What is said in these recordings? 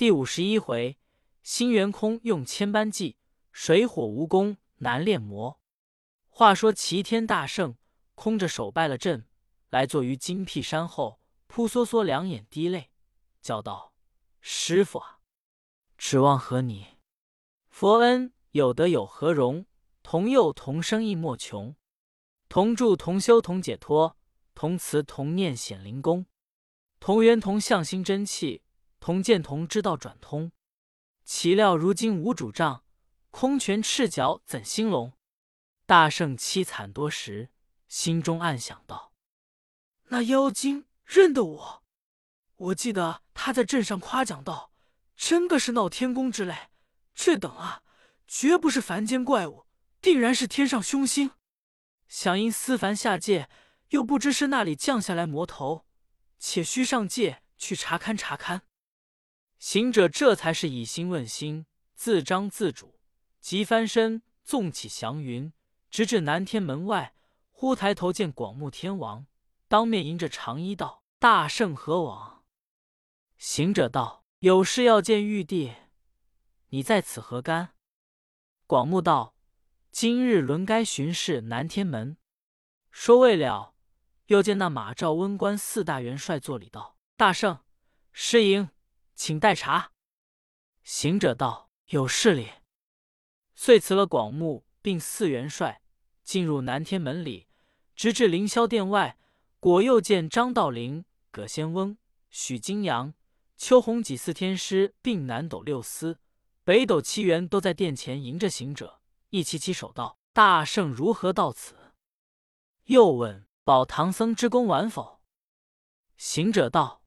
第五十一回，新元空用千般计，水火无功难炼魔。话说齐天大圣空着手败了阵，来坐于金辟山后，扑簌簌两眼滴泪，叫道：“师傅啊，指望和你？佛恩有德有何容？同佑同生亦莫穷，同住同修同解脱，同慈同念显灵功，同源同向心真气。”同见同知道转通，岂料如今无主杖，空拳赤脚怎兴隆？大圣凄惨多时，心中暗想道：“那妖精认得我，我记得他在镇上夸奖道，真个是闹天宫之类。这等啊，绝不是凡间怪物，定然是天上凶星。想因思凡下界，又不知是那里降下来魔头，且须上界去查勘查勘。”行者这才是以心问心，自张自主，即翻身纵起祥云，直至南天门外。忽抬头见广目天王，当面迎着长衣道：“大圣何往？”行者道：“有事要见玉帝，你在此何干？”广目道：“今日轮该巡视南天门。”说未了，又见那马赵温关四大元帅作礼道：“大圣，失迎。”请待茶。行者道：“有事哩。”遂辞了广目，并四元帅，进入南天门里，直至凌霄殿外，果又见张道陵、葛仙翁、许金阳、邱弘几四天师，并南斗六司、北斗七元都在殿前迎着行者，一齐起手道：“大圣如何到此？”又问：“保唐僧之功完否？”行者道：“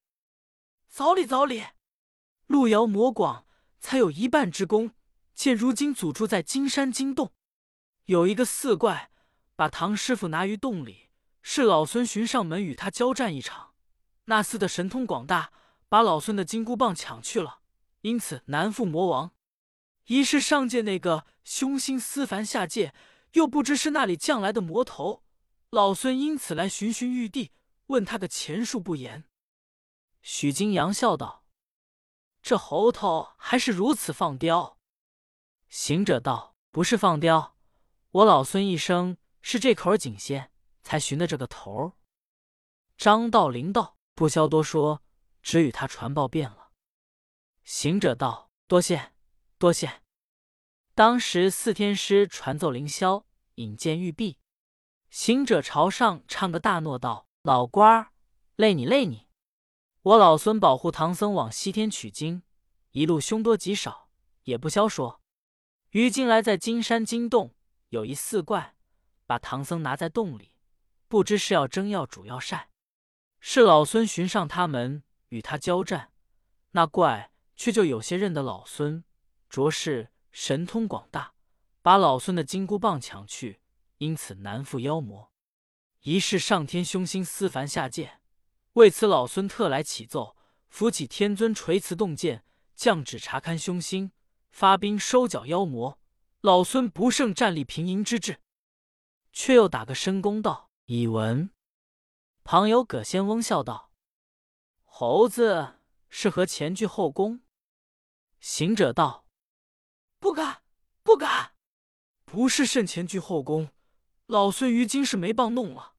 早礼早礼。”路遥魔广，才有一半之功。见如今祖住在金山金洞，有一个四怪，把唐师傅拿于洞里，是老孙寻上门与他交战一场。那厮的神通广大，把老孙的金箍棒抢去了，因此难负魔王。一是上界那个凶星思凡下界，又不知是那里降来的魔头，老孙因此来寻寻玉帝，问他个前数不言。许金阳笑道。这猴头还是如此放刁。行者道：“不是放刁，我老孙一生是这口井仙，才寻的这个头。”张道陵道：“不消多说，只与他传报便了。”行者道：“多谢，多谢。”当时四天师传奏凌霄引荐玉璧，行者朝上唱个大诺道：“老官儿，累你累你。”我老孙保护唐僧往西天取经，一路凶多吉少，也不消说。于今来在金山金洞，有一四怪，把唐僧拿在洞里，不知是要蒸要煮要晒。是老孙寻上他们与他交战，那怪却就有些认得老孙，着实神通广大，把老孙的金箍棒抢去，因此难负妖魔。疑是上天凶星思凡下界。为此，老孙特来启奏，扶起天尊垂慈洞见，降旨查勘凶星，发兵收剿妖魔。老孙不胜战力平营之志，却又打个深功道：“已闻。”旁有葛仙翁笑道：“猴子是何前倨后恭？”行者道：“不敢，不敢，不是甚前倨后恭。老孙于今是没棒弄了。”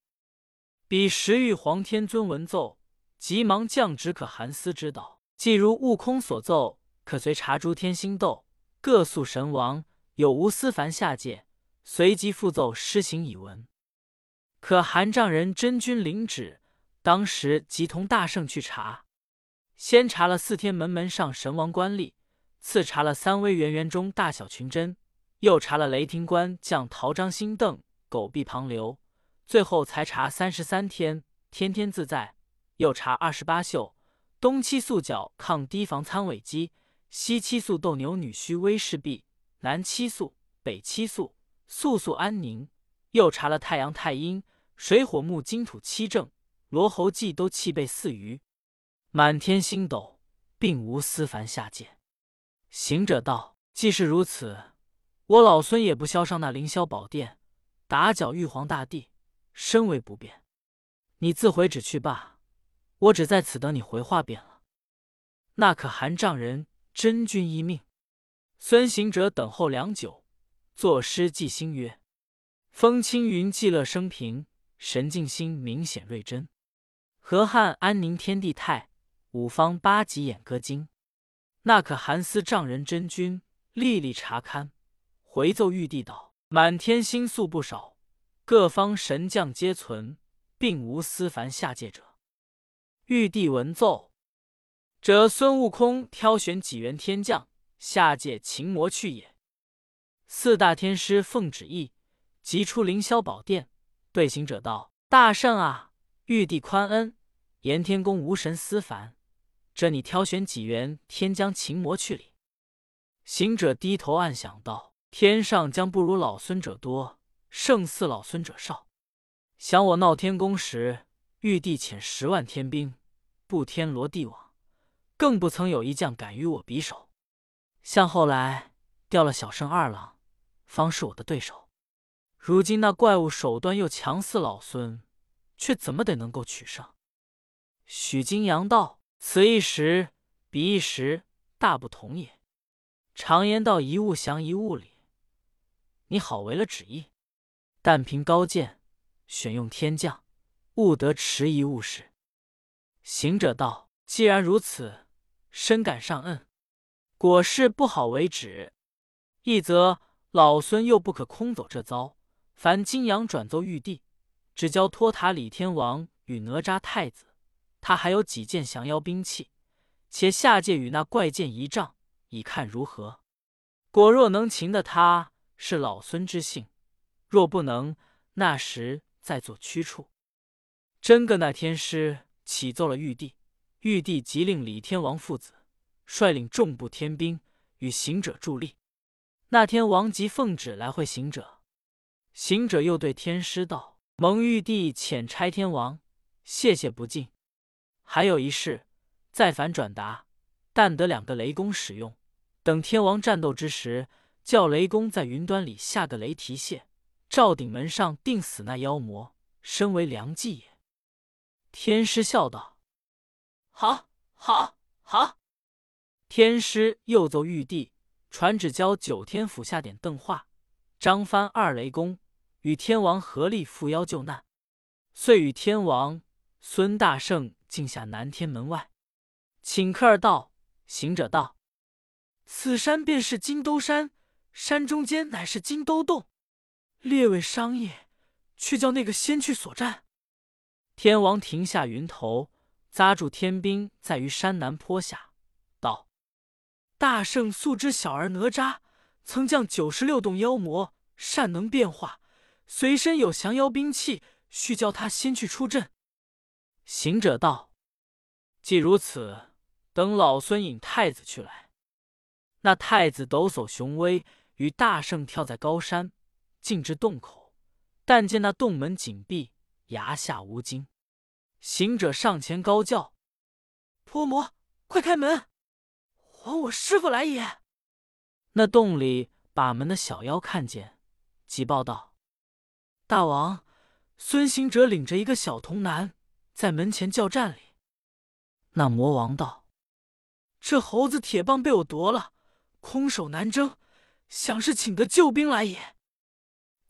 彼时玉皇天尊闻奏，急忙降旨可韩思之道。既如悟空所奏，可随查诸天星斗，各宿神王有无思凡下界，随即复奏施行已闻。可韩丈人真君领旨，当时即同大圣去查。先查了四天门门上神王官吏，次查了三威元元中大小群真，又查了雷霆关将陶张星邓狗臂庞流。最后才查三十三天，天天自在；又查二十八宿，东七宿角抗堤防参尾机，西七宿斗牛女虚威势壁，南七宿，北七宿，宿宿安宁。又查了太阳太阴，水火木金土七正，罗喉记都气背四余，满天星斗，并无思凡下界。行者道：“既是如此，我老孙也不消上那凌霄宝殿，打搅玉皇大帝。”身为不便，你自回旨去罢。我只在此等你回话便了。那可韩丈人真君一命。”孙行者等候良久，作诗寄心曰：“风轻云寂乐生平，神静心明显瑞真。河汉安宁天地泰，五方八极演歌精。那可寒思丈人真君，历历查勘。回奏玉帝道：满天星宿不少，各方神将皆存，并无私凡下界者。玉帝闻奏，折孙悟空挑选几员天将。”下界擒魔去也。四大天师奉旨意，即出凌霄宝殿，对行者道：“大圣啊，玉帝宽恩，炎天宫无神思凡，这你挑选几员天将擒魔去哩？”行者低头暗想道：“天上将不如老孙者多，胜似老孙者少。想我闹天宫时，玉帝遣十万天兵布天罗地网，更不曾有一将敢与我比手。”向后来掉了小圣二郎，方是我的对手。如今那怪物手段又强似老孙，却怎么得能够取胜？许金阳道：“此一时彼一时，大不同也。常言道，一物降一物里。你好违了旨意，但凭高见，选用天将，勿得迟疑误事。”行者道：“既然如此，深感上恩。”果是不好为止，一则老孙又不可空走这遭。凡金阳转奏玉帝，只教托塔李天王与哪吒太子，他还有几件降妖兵器，且下界与那怪剑一仗，以看如何？果若能擒得他，是老孙之幸；若不能，那时再做驱处。真个那天师启奏了玉帝，玉帝即令李天王父子。率领众部天兵与行者助力。那天王即奉旨来会行者，行者又对天师道：“蒙玉帝遣差天王，谢谢不尽。还有一事，再反转达，但得两个雷公使用。等天王战斗之时，叫雷公在云端里下个雷提谢，照顶门上定死那妖魔，身为良计也。”天师笑道：“好，好，好。”天师又奏玉帝，传旨教九天府下点邓化、张帆二雷公，与天王合力赴妖救难。遂与天王、孙大圣进下南天门外，请客儿道：“行者道，此山便是金兜山，山中间乃是金兜洞。列位商议，去叫那个先去所战。”天王停下云头，扎住天兵，在于山南坡下。道大圣素知小儿哪吒曾将九十六洞妖魔，善能变化，随身有降妖兵器，须叫他先去出阵。行者道：“既如此，等老孙引太子去来。”那太子抖擞雄威，与大圣跳在高山，进至洞口，但见那洞门紧闭，崖下无惊。行者上前高叫：“泼魔，快开门！”还我师傅来也！那洞里把门的小妖看见，急报道：“大王，孙行者领着一个小童男在门前叫战哩。”那魔王道：“这猴子铁棒被我夺了，空手难争，想是请得救兵来也。”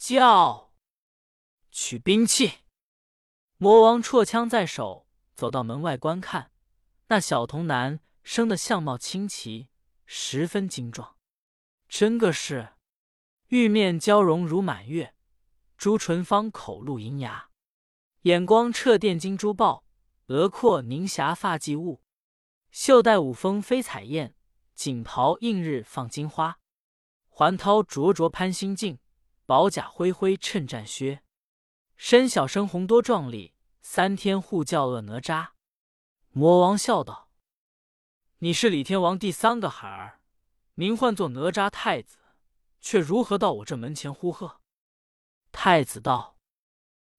叫取兵器。魔王绰枪在手，走到门外观看，那小童男。生的相貌清奇，十分精壮，真个是玉面娇容如满月，朱唇方口露银牙，眼光彻电金珠宝，额阔凝霞发髻雾，袖带五峰飞彩燕，锦袍映日放金花，环绦灼灼攀星镜，宝甲恢恢衬战靴，身小身红多壮丽，三天护教恶哪吒。魔王笑道。你是李天王第三个孩儿，名唤作哪吒太子，却如何到我这门前呼喝？太子道：“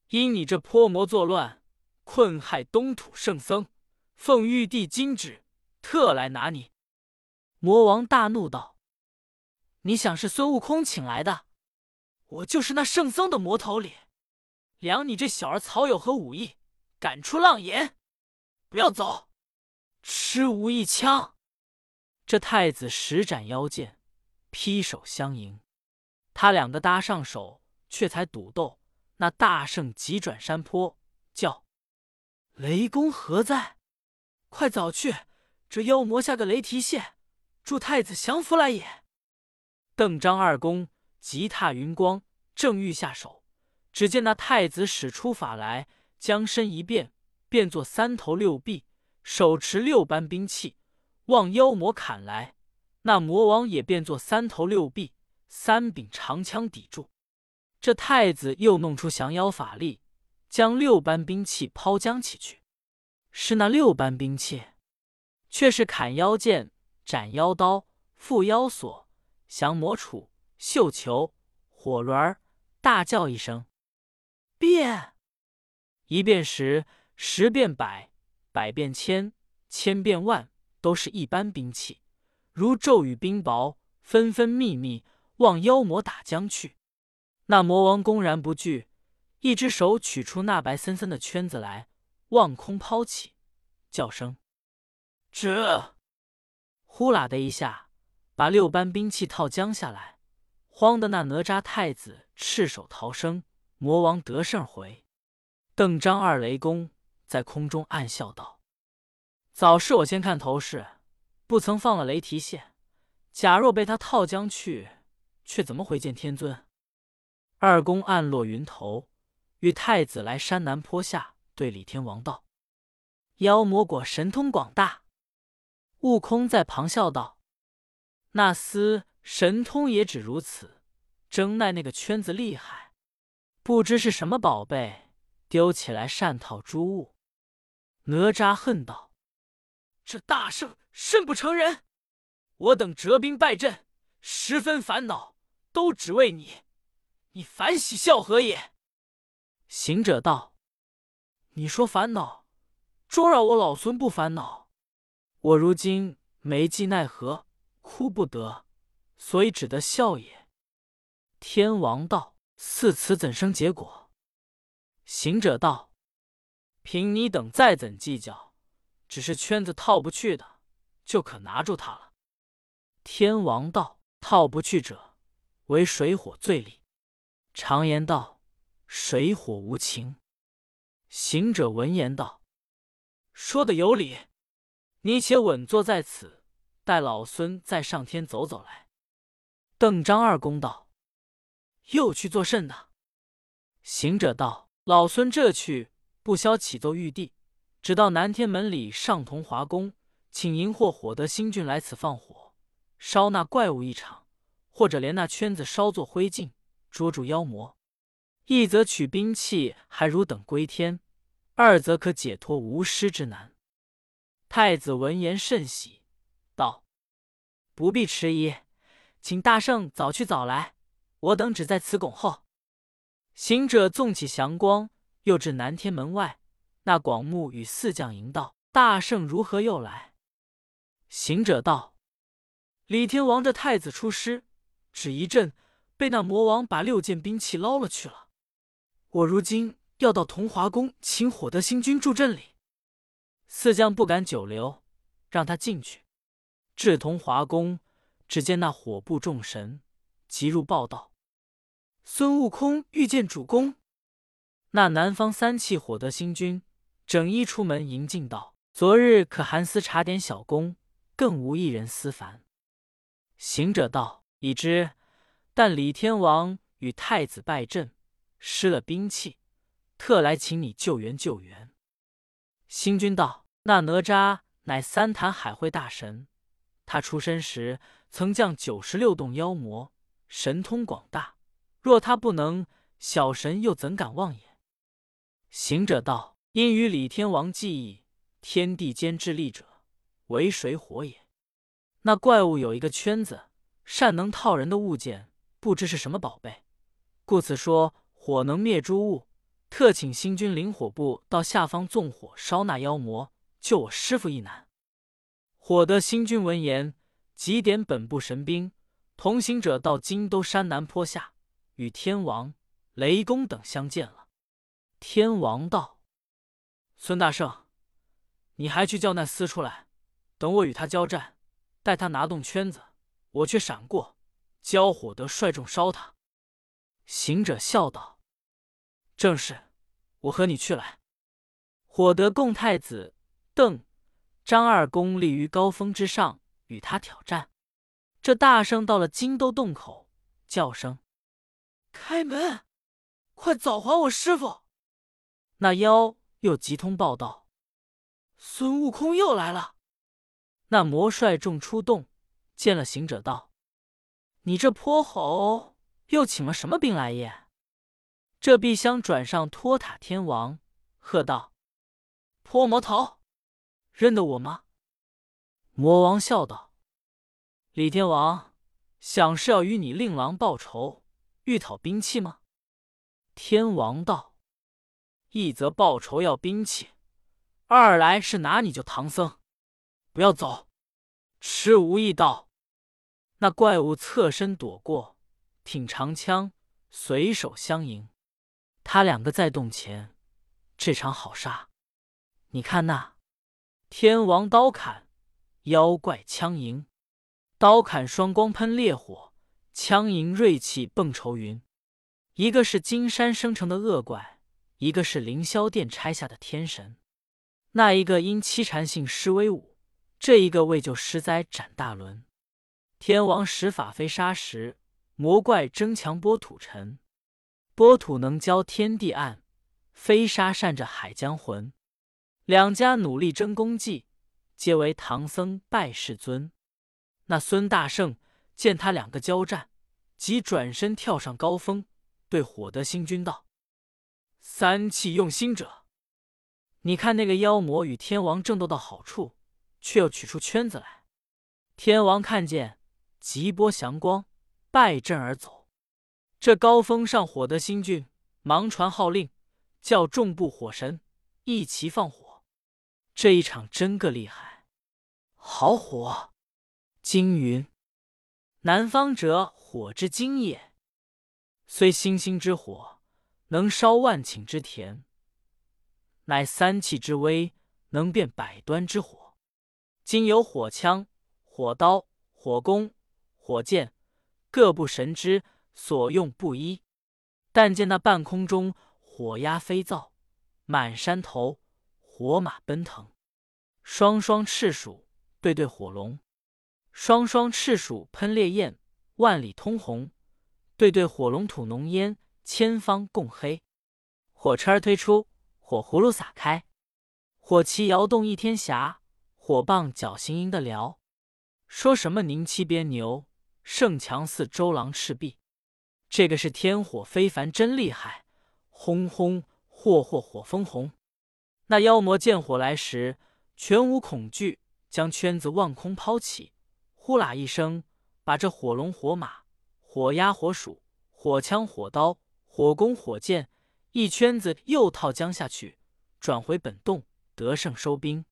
因你这泼魔作乱，困害东土圣僧，奉玉帝金旨，特来拿你。”魔王大怒道：“你想是孙悟空请来的？我就是那圣僧的魔头里，量你这小儿草有何武艺，敢出浪言？不要走！”吃无一枪，这太子使展腰剑，劈手相迎。他两个搭上手，却才赌斗。那大圣急转山坡，叫：“雷公何在？快早去！这妖魔下个雷提线，助太子降服来也。”邓张二公急踏云光，正欲下手，只见那太子使出法来，将身一变，变作三头六臂，手持六般兵器，望妖魔砍来。那魔王也变作三头六臂，三柄长枪抵住。这太子又弄出降妖法力，将六般兵器抛将起去。是那六般兵器，却是砍妖剑、斩妖刀、缚妖索、降魔杵、绣球、火轮。大叫一声，变！一变十，十变百，百变千，千变万，都是一般兵器，如骤雨冰雹，纷纷密密望妖魔打将去。那魔王公然不惧，一只手取出那白森森的圈子来，望空抛起，叫声“这”，呼啦的一下，把六般兵器套将下来，慌的那哪吒太子赤手逃生，魔王得胜回。邓张二雷公在空中暗笑道：“早是我先看头势，不曾放了雷提线。假若被他套将去，却怎么回见天尊？”二公暗落云头，与太子来山南坡下，对李天王道：“妖魔果神通广大。”悟空在旁笑道：“那厮神通也只如此，争奈那个圈子厉害，不知是什么宝贝，丢起来善套诸物。”哪吒恨道：“这大圣甚不成人！我等折兵败阵，十分烦恼，都只为你。”你反喜笑何也？行者道：“你说烦恼，捉扰我老孙不烦恼。我如今没计奈何，哭不得，所以只得笑也。”天王道：“似此怎生结果？”行者道：“凭你等再怎计较，只是圈子套不去的，就可拿住他了。”天王道：“套不去者，为水火最利。”常言道：“水火无情。”行者闻言道：“说的有理，你且稳坐在此，待老孙再上天走走来。”邓张二公道：“又去做甚呢？”行者道：“老孙这去不消启奏玉帝，只到南天门里上同华宫，请荧惑火德星君来此放火，烧那怪物一场，或者连那圈子烧作灰烬。”捉住妖魔，一则取兵器还如等归天，二则可解脱无师之难。太子闻言甚喜，道：“不必迟疑，请大圣早去早来，我等只在此拱候。”行者纵起祥光，又至南天门外，那广目与四将迎道：“大圣如何又来？”行者道：“李天王这太子出师，只一阵。”被那魔王把六件兵器捞了去了。我如今要到同华宫请火德星君助阵里。四将不敢久留，让他进去。至同华宫，只见那火部众神急入报道：孙悟空遇见主公。那南方三气火德星君整衣出门迎进道：昨日可寒私查点小功，更无一人私烦。行者道：已知。但李天王与太子败阵，失了兵器，特来请你救援救援。星君道：“那哪吒乃三坛海会大神，他出生时曾降九十六洞妖魔，神通广大。若他不能，小神又怎敢妄言？”行者道：“因与李天王记忆，天地间之力者，为水火也。那怪物有一个圈子，善能套人的物件。”不知是什么宝贝，故此说火能灭诸物。特请星君灵火部到下方纵火烧那妖魔，救我师傅一难。火德星君闻言，即点本部神兵，同行者到金都山南坡下，与天王、雷公等相见了。天王道：“孙大圣，你还去叫那厮出来，等我与他交战，待他拿动圈子，我却闪过，教火得率众烧他。”行者笑道：“正是，我和你去来。”火德供太子邓、张二公立于高峰之上，与他挑战。这大圣到了金兜洞口，叫声：“开门！快早还我师傅！”那妖又急通报道：“孙悟空又来了。”那魔率众出洞，见了行者，道：“你这泼猴，又请了什么兵来也？”这必相转上托塔天王，喝道：“泼魔头，认得我吗？”魔王笑道。李天王想是要与你令郎报仇，欲讨兵器吗？天王道：“一则报仇要兵器，二来是拿你救唐僧，不要走。”吃无意道：“那怪物侧身躲过，挺长枪，随手相迎。他两个在洞前，这场好杀。你看那天王刀砍，妖怪枪迎。”刀砍双光喷烈火，枪迎锐气迸愁云。一个是金山生成的恶怪，一个是凌霄殿拆下的天神。那一个因七禅性施威武，这一个为救施灾斩大轮。天王使法飞沙石，魔怪争强拨土尘。拨土能浇天地暗，飞沙扇着海江魂。两家努力争功绩，皆为唐僧拜世尊。那孙大圣见他两个交战，即转身跳上高峰，对火德星君道：“三气用心者，你看那个妖魔与天王争斗到好处，却又取出圈子来。天王看见，急拨祥光，败阵而走。这高峰上，火德星君忙传号令，叫众部火神一齐放火。这一场真个厉害，好火！”金云：“南方者，火之精也。虽星星之火，能烧万顷之田；乃三气之威，能变百端之火。今有火枪、火刀、火弓、火箭，各部神之所用不一。但见那半空中火鸦飞噪，满山头火马奔腾，双双赤鼠对对火龙。”双双赤鼠喷烈焰，万里通红；对对火龙吐浓烟，千方共黑。火车儿推出，火葫芦撒开，火旗摇动一天霞，火棒脚行赢得了。说什么宁欺边牛，胜强似周郎赤壁。这个是天火非凡，真厉害！轰轰霍霍，火风红。那妖魔见火来时，全无恐惧，将圈子望空抛起。呼啦一声，把这火龙、火马、火鸭、火鼠、火枪、火刀、火弓、火箭一圈子又套将下去，转回本洞，得胜收兵。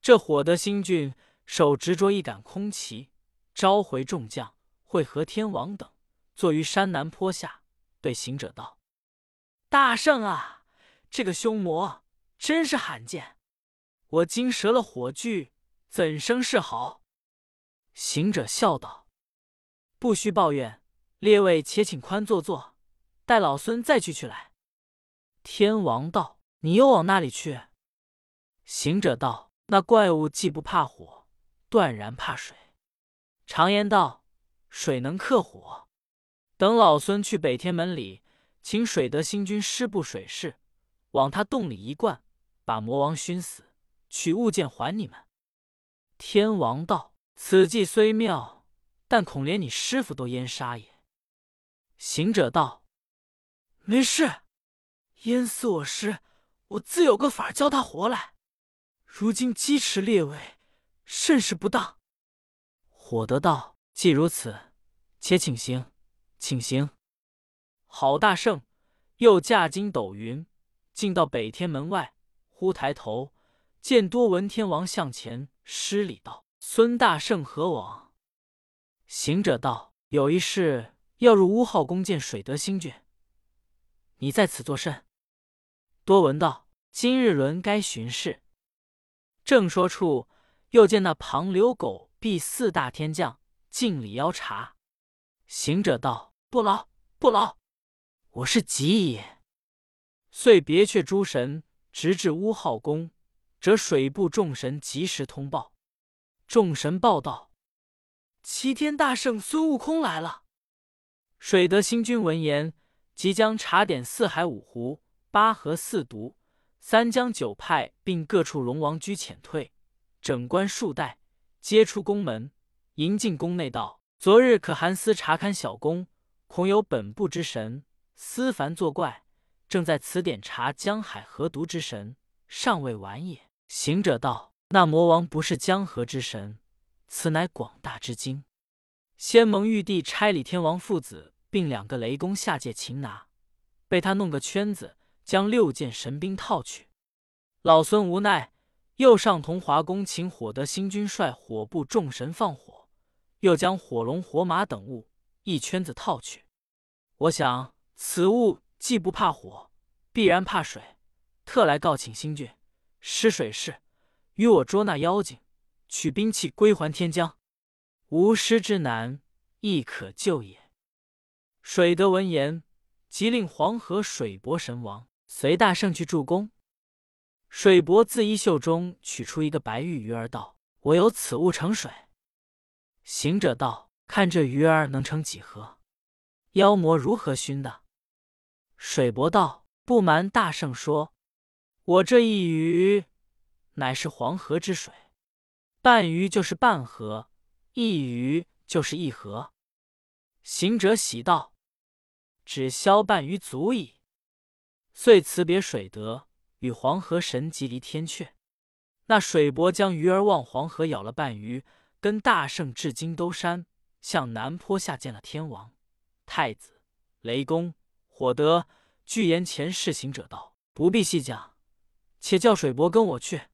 这火德星君手执着一杆空旗，召回众将，会合天王等，坐于山南坡下，对行者道：“大圣啊，这个凶魔真是罕见！我惊折了火炬，怎生是好？”行者笑道：“不须抱怨，列位且请宽坐坐，待老孙再去取来。”天王道：“你又往那里去？”行者道：“那怪物既不怕火，断然怕水。常言道，水能克火。等老孙去北天门里，请水德星君施布水势，往他洞里一灌，把魔王熏死，取物件还你们。”天王道。此计虽妙，但恐连你师傅都淹杀也。行者道：“没事，淹死我师，我自有个法教他活来。如今鸡持列位，甚是不当。”火德道：“既如此，且请行，请行。”郝大圣又驾筋斗云，进到北天门外，忽抬头见多闻天王向前施礼道。孙大圣何往？行者道：“有一事要入乌号宫见水德星君。你在此作甚？”多闻道：“今日轮该巡视。”正说处，又见那庞留狗必四大天将敬礼邀茶。”行者道：“不劳，不劳，我是急也。”遂别却诸神，直至乌号宫，折水部众神及时通报。众神报道：“齐天大圣孙悟空来了。”水德星君闻言，即将查点四海五湖、八河四渎、三江九派，并各处龙王居遣退，整官数代，皆出宫门，迎进宫内道。昨日可汗司查勘小宫，恐有本部之神思凡作怪，正在此点查江海河渎之神，尚未完也。行者道：“那魔王不是江河之神，此乃广大之精。先蒙玉帝差李天王父子并两个雷公下界擒拿，被他弄个圈子，将六件神兵套去。老孙无奈，又上同华宫请火德星君率火部众神放火。”又将火龙、火马等物一圈子套去。我想此物既不怕火，必然怕水，特来告请星君施水势，与我捉那妖精，取兵器归还天将。无师之难，亦可救也。水德闻言，即令黄河水伯神王随大圣去助攻。水伯自衣袖中取出一个白玉鱼儿，道：“我有此物盛水。”行者道：“看这鱼儿能成几何？妖魔如何熏的？”水伯道：“不瞒大圣说，我这一鱼乃是黄河之水，半鱼就是半河，一鱼就是一河。”行者喜道：“只消半鱼足矣。”遂辞别水德，与黄河神即离天阙。那水伯将鱼儿望黄河舀了半鱼。跟大圣至金兜山，向南坡下见了天王、太子、雷公、火德，具言前世行者道：“不必细讲，且叫水伯跟我去，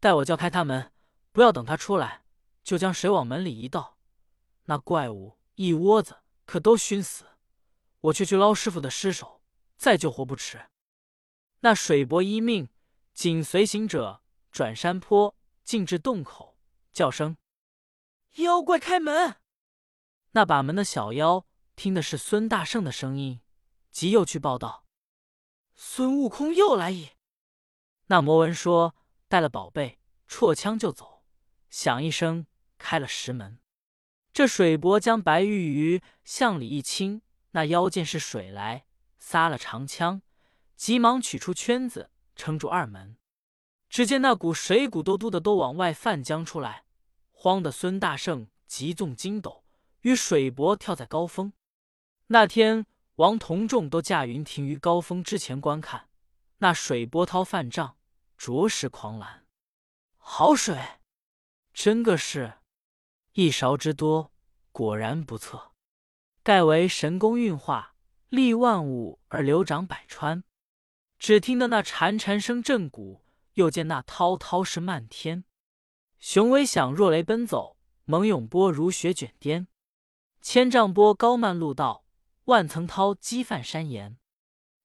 待我叫开他门，不要等他出来，就将水往门里一倒，那怪物一窝子可都熏死。我却去捞师傅的尸首，再救活不迟。”那水伯一命，紧随行者转山坡，进至洞口，叫声。妖怪开门！那把门的小妖听的是孙大圣的声音，即又去报道：“孙悟空又来矣。”那魔文说带了宝贝，绰枪就走，响一声开了石门。这水伯将白玉鱼向里一倾，那妖见是水来，撒了长枪，急忙取出圈子撑住二门。只见那股水鼓嘟嘟的都往外泛浆出来。慌的孙大圣急纵筋斗，与水伯跳在高峰。那天王同众都驾云停于高峰之前观看，那水波涛泛涨，着实狂澜。好水，真个是一勺之多，果然不测。盖为神功运化，利万物而流长百川。只听得那潺潺声震谷，又见那滔滔是漫天。雄伟响若雷奔走，猛涌波如雪卷颠。千丈波高漫路道，万层涛激泛山岩。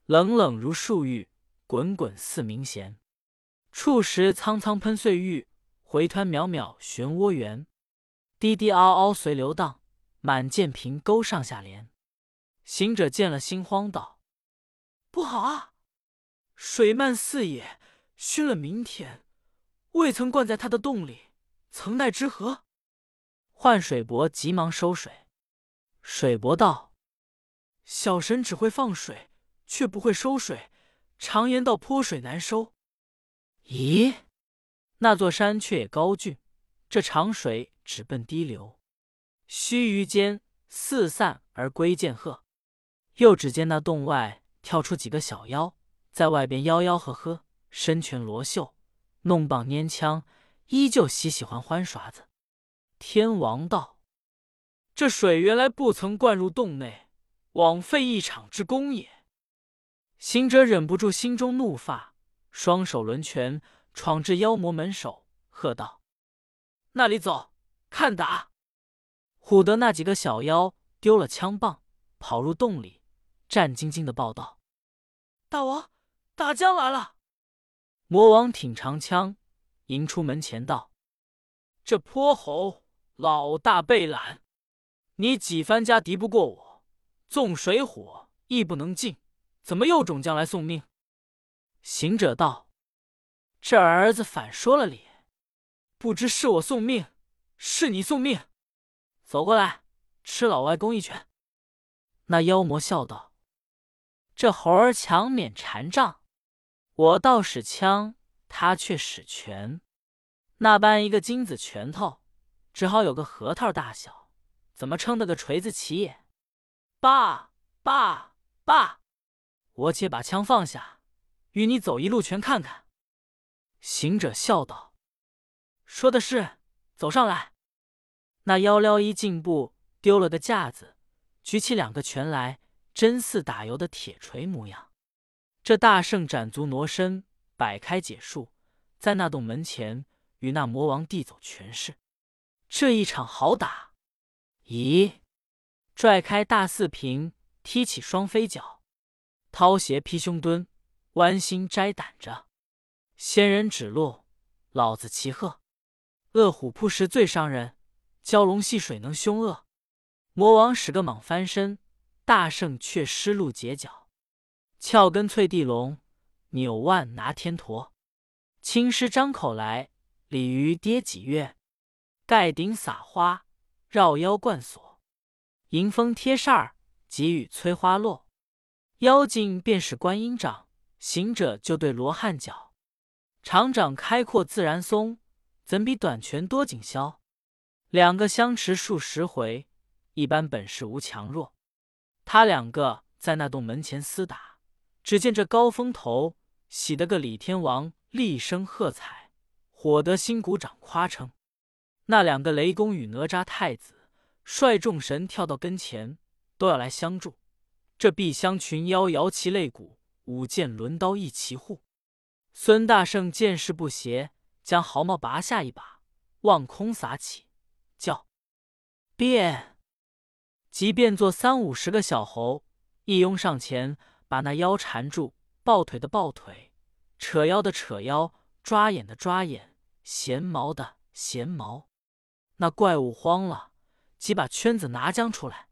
冷冷如树玉，滚滚似鸣弦。触时苍苍喷碎玉，回湍渺渺旋涡圆。滴滴嗷嗷随流荡，满涧平沟上下连。行者见了，心慌道：“不好啊！水漫四野，熏了明天。”未曾灌在他的洞里，曾奈之何？换水伯急忙收水。水伯道：“小神只会放水，却不会收水。常言道，泼水难收。咦，那座山却也高峻，这长水直奔低流，须臾间四散而归见鹤。又只见那洞外跳出几个小妖，在外边吆吆喝喝，身拳罗袖。”弄棒拈枪，依旧喜喜欢欢耍子。天王道：“这水原来不曾灌入洞内，枉费一场之功也。”行者忍不住心中怒发，双手抡拳，闯至妖魔门首，喝道：“那里走，看打！”唬得那几个小妖丢了枪棒，跑入洞里，战兢兢的报道：“大王，大将来了！”魔王挺长枪，迎出门前道：“这泼猴老大被懒，你几番家敌不过我，纵水火亦不能进，怎么又种将来送命？”行者道：“这儿子反说了理，不知是我送命，是你送命。走过来，吃老外公一拳。”那妖魔笑道：“这猴儿强免禅杖，我倒使枪，他却使拳。那般一个金子拳头，只好有个核桃大小，怎么撑得个锤子起也？爸爸爸，我且把枪放下。”与你走一路，全看看。行者笑道：“说的是，走上来。”那妖撩一进步，丢了个架子，举起两个拳来，真似打油的铁锤模样。这大圣展足挪身，摆开解数，在那洞门前与那魔王递走拳势。这一场好打！咦，拽开大四平，踢起双飞脚，掏鞋劈胸蹲。弯心摘胆着，仙人指路，老子骑鹤；恶虎扑食最伤人，蛟龙戏水能凶恶。魔王使个蟒翻身，大圣却失路截脚。翘根翠地龙，扭腕拿天驼。青狮张口来，鲤鱼跌几跃。盖顶撒花，绕腰贯锁。迎风贴扇儿，急雨催花落。妖精便是观音掌。行者就对罗汉脚，长掌开阔自然松，怎比短拳多紧削？两个相持数十回，一般本事无强弱。他两个在那洞门前厮打，只见这高峰头喜得个李天王厉声喝彩，火得新鼓掌夸称。那两个雷公与哪吒太子率众神跳到跟前，都要来相助。这碧香群妖摇旗擂鼓。舞剑抡刀一齐护，孙大圣见势不协，将毫毛拔下一把，望空撒起，叫变，即变作三五十个小猴，一拥上前，把那腰缠住，抱腿的抱腿，扯腰的扯腰，抓眼的抓眼，衔毛的衔毛。那怪物慌了，即把圈子拿将出来。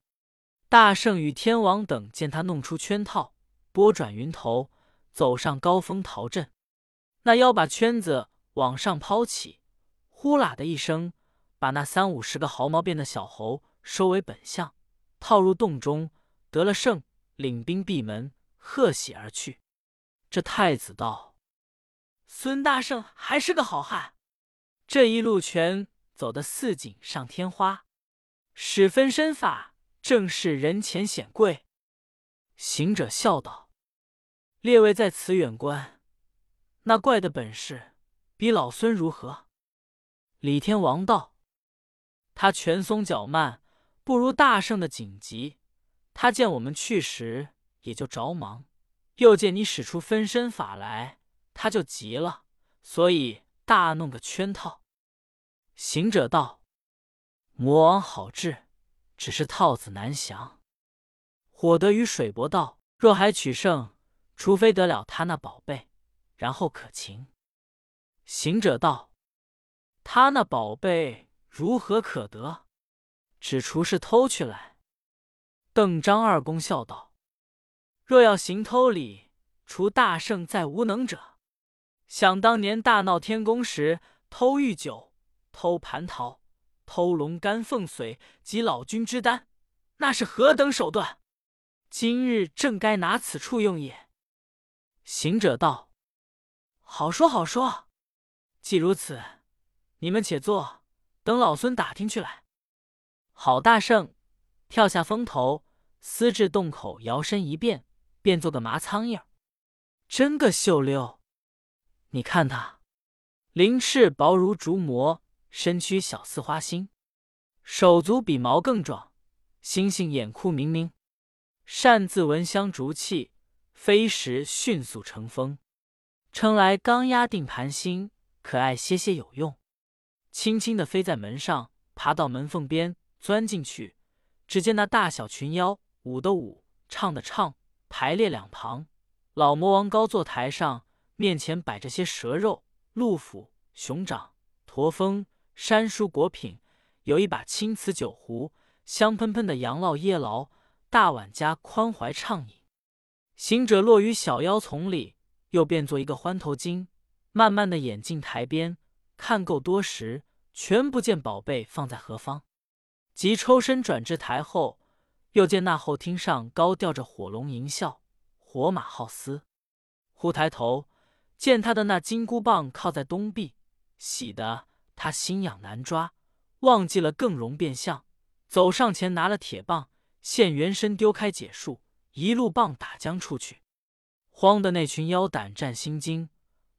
大圣与天王等见他弄出圈套。拨转云头，走上高峰逃阵。那妖把圈子往上抛起，呼啦的一声，把那三五十个毫毛变的小猴收为本相，套入洞中，得了胜，领兵闭门，贺喜而去。这太子道：“孙大圣还是个好汉，这一路拳走得似锦上添花，使分身法正是人前显贵。”行者笑道：“列位在此远观，那怪的本事比老孙如何？”李天王道：“他拳松脚慢，不如大圣的紧急。他见我们去时，也就着忙；又见你使出分身法来，他就急了，所以大弄个圈套。”行者道：“魔王好治，只是套子难降。”火德与水伯道：“若还取胜，除非得了他那宝贝，然后可擒。”行者道：“他那宝贝如何可得？只除是偷去来。”邓张二公笑道：“若要行偷礼，除大圣再无能者。想当年大闹天宫时，偷玉酒、偷蟠桃、偷龙肝凤髓及老君之丹，那是何等手段！”今日正该拿此处用也。行者道：“好说好说。既如此，你们且坐，等老孙打听去来。”郝大圣跳下峰头，私至洞口，摇身一变，变做个麻苍蝇，真个秀溜。你看他，鳞翅薄如竹膜，身躯小似花心，手足比毛更壮，星星眼窟明明。擅自闻香逐气，飞时迅速成风。称来刚压定盘心，可爱些些有用。轻轻的飞在门上，爬到门缝边，钻进去。只见那大小群妖舞的舞，唱的唱，排列两旁。老魔王高坐台上，面前摆着些蛇肉、鹿脯、熊掌、驼峰、山蔬果品，有一把青瓷酒壶，香喷喷的羊酪椰醪，大碗家宽怀畅饮。行者落于小妖丛里，又变作一个欢头精，慢慢的眼镜台边看够多时，全不见宝贝放在何方。即抽身转至台后，又见那后厅上高吊着火龙吟啸，火马号嘶。忽抬头见他的那金箍棒靠在东壁，喜得他心痒难抓，忘记了更容变相，走上前拿了铁棒，现原身丢开解数。一路棒打将出去，慌的那群妖胆战心惊。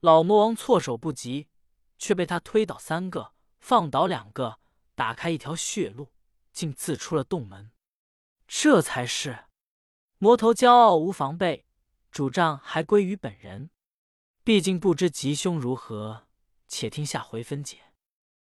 老魔王措手不及，却被他推倒三个，放倒两个，打开一条血路，竟自出了洞门。这才是魔头骄傲无防备，主账还归于本人。毕竟不知吉凶如何，且听下回分解。